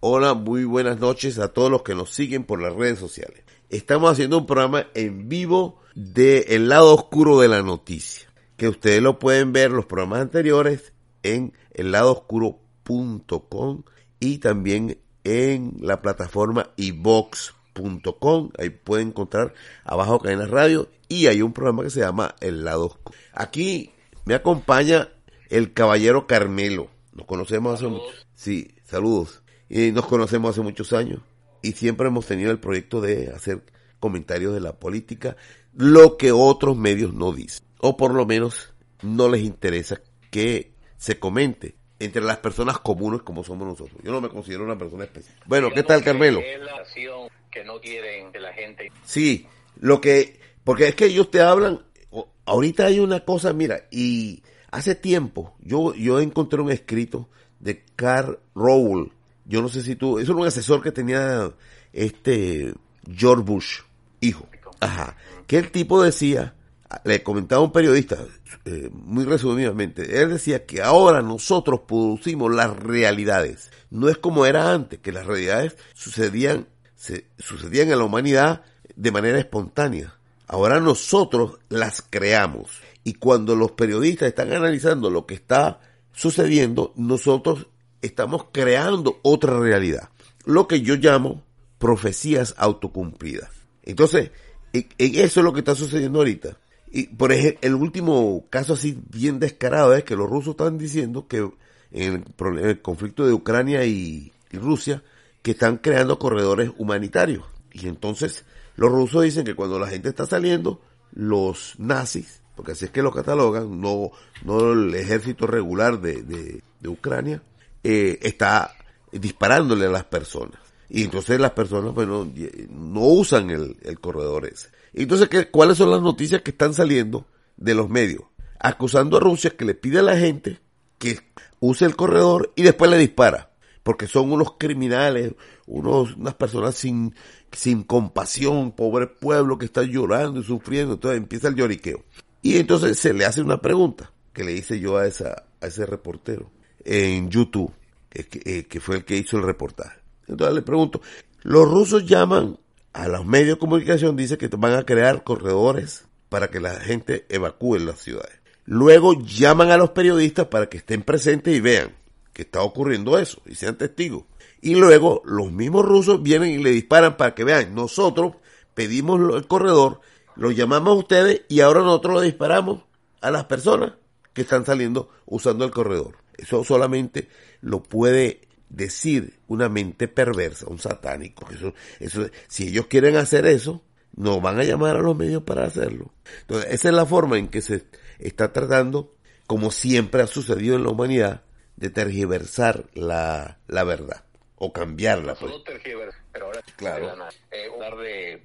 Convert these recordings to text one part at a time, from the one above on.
Hola, muy buenas noches a todos los que nos siguen por las redes sociales. Estamos haciendo un programa en vivo de El lado oscuro de la noticia, que ustedes lo pueden ver los programas anteriores en elladoscuro.com y también en la plataforma ibox.com. Ahí pueden encontrar abajo Cadena Radio y hay un programa que se llama El lado oscuro. Aquí me acompaña el caballero Carmelo. Nos conocemos hace mucho. Sí, saludos. Y nos conocemos hace muchos años y siempre hemos tenido el proyecto de hacer comentarios de la política, lo que otros medios no dicen. O por lo menos no les interesa que se comente entre las personas comunes como somos nosotros. Yo no me considero una persona especial. Bueno, ¿qué tal, Carmelo? que no quieren que la gente... Sí, lo que... Porque es que ellos te hablan... Ahorita hay una cosa, mira, y hace tiempo yo, yo encontré un escrito de Carl Rowell. Yo no sé si tú, eso era un asesor que tenía este George Bush, hijo. Ajá. Que el tipo decía, le comentaba a un periodista, eh, muy resumidamente, él decía que ahora nosotros producimos las realidades. No es como era antes, que las realidades sucedían, se, sucedían en la humanidad de manera espontánea. Ahora nosotros las creamos. Y cuando los periodistas están analizando lo que está sucediendo, nosotros estamos creando otra realidad. Lo que yo llamo profecías autocumplidas. Entonces, eso es lo que está sucediendo ahorita. Y por ejemplo, el último caso así bien descarado es que los rusos están diciendo que en el, conflicto de Ucrania y Rusia, que están creando corredores humanitarios. Y entonces los rusos dicen que cuando la gente está saliendo, los nazis porque así es que lo catalogan, no, no el ejército regular de, de, Ucrania, eh, está disparándole a las personas. Y entonces las personas bueno, no usan el, el corredor ese. Entonces, ¿qué, ¿cuáles son las noticias que están saliendo de los medios? Acusando a Rusia que le pide a la gente que use el corredor y después le dispara. Porque son unos criminales, unos, unas personas sin, sin compasión, pobre pueblo que está llorando y sufriendo. Entonces empieza el lloriqueo. Y entonces se le hace una pregunta que le hice yo a, esa, a ese reportero en YouTube, que, eh, que fue el que hizo el reportaje. Entonces le pregunto, los rusos llaman a los medios de comunicación, dice que van a crear corredores para que la gente evacúe las ciudades. Luego llaman a los periodistas para que estén presentes y vean que está ocurriendo eso y sean testigos. Y luego los mismos rusos vienen y le disparan para que vean, nosotros pedimos el corredor lo llamamos a ustedes y ahora nosotros lo disparamos a las personas que están saliendo usando el corredor. Eso solamente lo puede decir una mente perversa, un satánico. Eso, eso, si ellos quieren hacer eso, no van a llamar a los medios para hacerlo. Entonces, esa es la forma en que se está tratando, como siempre ha sucedido en la humanidad, de tergiversar la, la verdad o cambiarla. Pues. pero ahora claro. eh, hablar de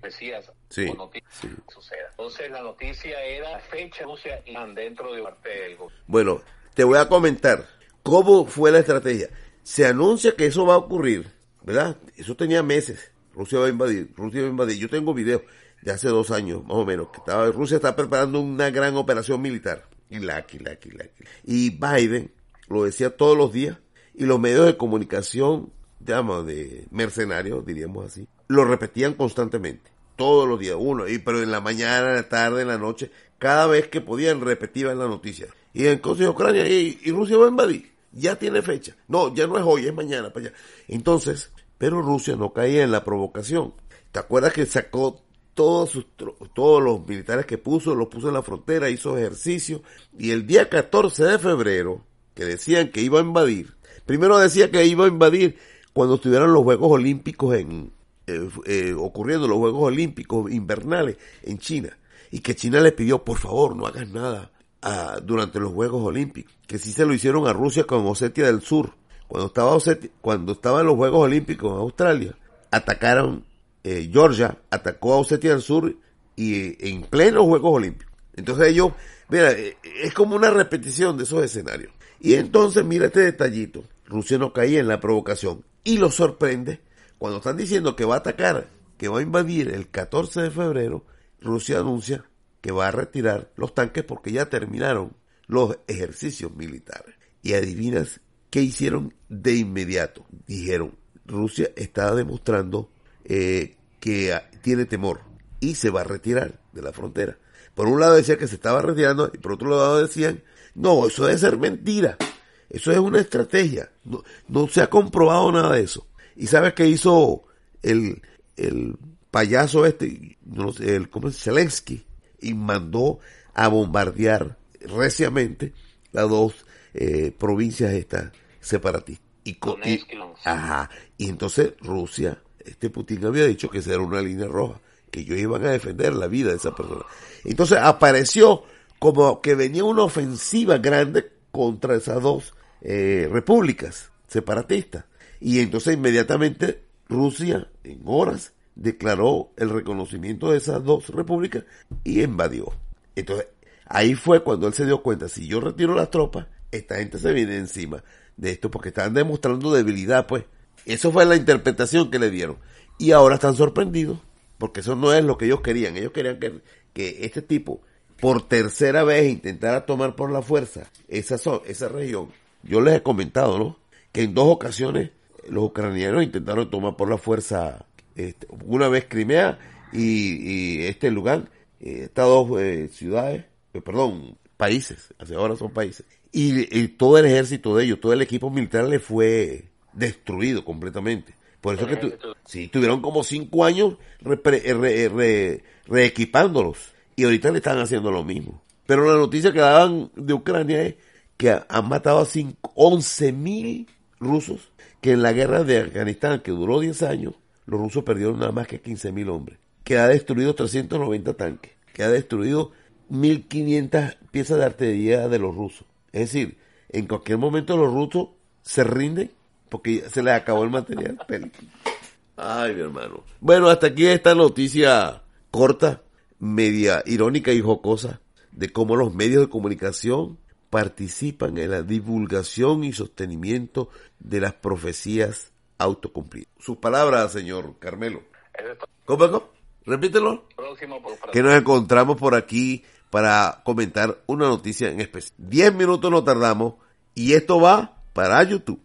sí, noticias sí. suceda. Entonces la noticia era fecha Rusia y dentro de parte del Bueno, te voy a comentar cómo fue la estrategia. Se anuncia que eso va a ocurrir, ¿verdad? Eso tenía meses. Rusia va a invadir, Rusia va a invadir. Yo tengo videos de hace dos años, más o menos, que estaba, Rusia está preparando una gran operación militar. Y la, y la, y la. Y Biden lo decía todos los días y los medios de comunicación llama de mercenarios, diríamos así, lo repetían constantemente, todos los días, uno, y, pero en la mañana, en la tarde, en la noche, cada vez que podían repetían la noticia. Y entonces Ucrania y, y, Rusia va a invadir, ya tiene fecha. No, ya no es hoy, es mañana para allá. Entonces, pero Rusia no caía en la provocación. ¿Te acuerdas que sacó todos sus, todos los militares que puso, los puso en la frontera, hizo ejercicio, y el día 14 de febrero, que decían que iba a invadir, primero decía que iba a invadir cuando estuvieron los Juegos Olímpicos en, eh, eh, ocurriendo los Juegos Olímpicos invernales en China y que China le pidió por favor no hagas nada ah, durante los Juegos Olímpicos, que sí se lo hicieron a Rusia con Osetia del Sur cuando estaba Osetia- cuando estaban los Juegos Olímpicos en Australia, atacaron eh, Georgia, atacó a Osetia del Sur y en plenos Juegos Olímpicos. Entonces ellos, mira, es como una repetición de esos escenarios. Y entonces mira este detallito, Rusia no caía en la provocación y lo sorprende cuando están diciendo que va a atacar, que va a invadir el 14 de febrero, Rusia anuncia que va a retirar los tanques porque ya terminaron los ejercicios militares. Y adivinas qué hicieron de inmediato. Dijeron, Rusia está demostrando eh, que tiene temor y se va a retirar de la frontera. Por un lado decía que se estaba retirando y por otro lado decían, no, eso debe ser mentira. Eso es una estrategia. No, no se ha comprobado nada de eso. ¿Y sabes qué hizo el, el payaso este, no sé, el, ¿cómo es? Zelensky? Y mandó a bombardear reciamente las dos eh, provincias estas separatistas. Y, co- y- ajá, y entonces Rusia, este Putin había dicho que esa era una línea roja, que ellos iban a defender la vida de esa persona. Entonces apareció como que venía una ofensiva grande contra esas dos eh, repúblicas separatistas. Y entonces inmediatamente Rusia, en horas, declaró el reconocimiento de esas dos repúblicas y invadió. Entonces, ahí fue cuando él se dio cuenta, si yo retiro las tropas, esta gente se viene encima de esto porque están demostrando debilidad, pues. Eso fue la interpretación que le dieron. Y ahora están sorprendidos, porque eso no es lo que ellos querían. Ellos querían que, que este tipo, por tercera vez, intentara tomar por la fuerza esa, esa región. Yo les he comentado, ¿no? Que en dos ocasiones los ucranianos intentaron tomar por la fuerza, este, una vez Crimea y, y este lugar, eh, estas dos eh, ciudades, eh, perdón, países, hace ahora son países. Y, y todo el ejército de ellos, todo el equipo militar le fue destruido completamente. Por eso que tu- sí, tuvieron como cinco años eh, re- re- reequipándolos y ahorita le están haciendo lo mismo. Pero la noticia que daban de Ucrania es que ha- han matado a cinco- 11 mil rusos, que en la guerra de Afganistán, que duró 10 años, los rusos perdieron nada más que 15 mil hombres, que ha destruido 390 tanques, que ha destruido 1.500 piezas de artillería de los rusos. Es decir, en cualquier momento los rusos se rinden porque se les acabó el material. Ay, mi hermano. Bueno, hasta aquí esta noticia corta, media irónica y jocosa, de cómo los medios de comunicación participan en la divulgación y sostenimiento de las profecías autocumplidas. Sus palabras, señor Carmelo. ¿Cómo, cómo? Repítelo. Que nos encontramos por aquí para comentar una noticia en especial. Diez minutos nos tardamos y esto va para YouTube.